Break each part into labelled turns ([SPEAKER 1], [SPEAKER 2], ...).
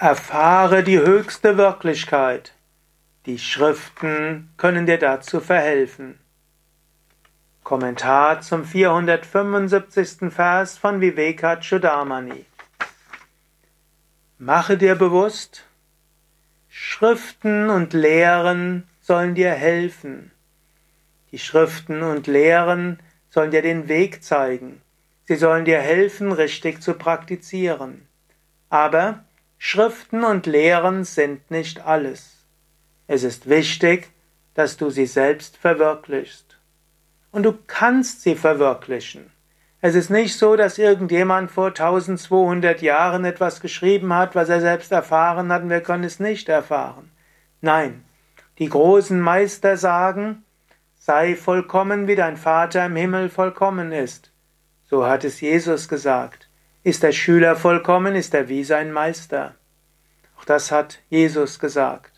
[SPEAKER 1] Erfahre die höchste Wirklichkeit. Die Schriften können dir dazu verhelfen. Kommentar zum 475. Vers von Vivekachudamani. Mache dir bewusst, Schriften und Lehren sollen dir helfen. Die Schriften und Lehren sollen dir den Weg zeigen. Sie sollen dir helfen, richtig zu praktizieren. Aber Schriften und Lehren sind nicht alles. Es ist wichtig, dass du sie selbst verwirklichst. Und du kannst sie verwirklichen. Es ist nicht so, dass irgendjemand vor 1200 Jahren etwas geschrieben hat, was er selbst erfahren hat und wir können es nicht erfahren. Nein, die großen Meister sagen, sei vollkommen, wie dein Vater im Himmel vollkommen ist. So hat es Jesus gesagt. Ist der Schüler vollkommen, ist er wie sein Meister. Auch das hat Jesus gesagt.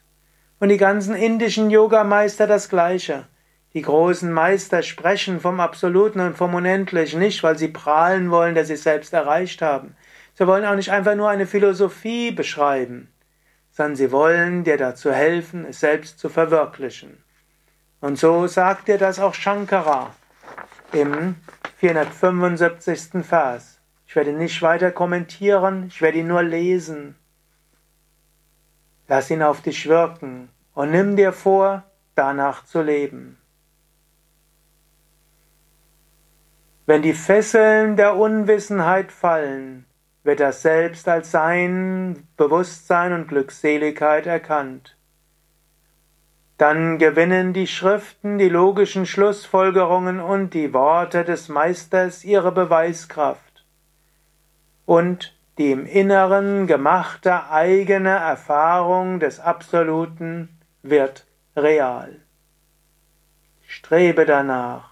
[SPEAKER 1] Und die ganzen indischen Yogameister das Gleiche. Die großen Meister sprechen vom Absoluten und vom Unendlichen nicht, weil sie prahlen wollen, dass sie es selbst erreicht haben. Sie wollen auch nicht einfach nur eine Philosophie beschreiben, sondern sie wollen dir dazu helfen, es selbst zu verwirklichen. Und so sagt dir das auch Shankara im 475. Vers. Ich werde nicht weiter kommentieren, ich werde ihn nur lesen. Lass ihn auf dich wirken und nimm dir vor, danach zu leben. Wenn die Fesseln der Unwissenheit fallen, wird das Selbst als Sein, Bewusstsein und Glückseligkeit erkannt. Dann gewinnen die Schriften, die logischen Schlussfolgerungen und die Worte des Meisters ihre Beweiskraft und die im Inneren gemachte eigene Erfahrung des Absoluten wird real. Strebe danach,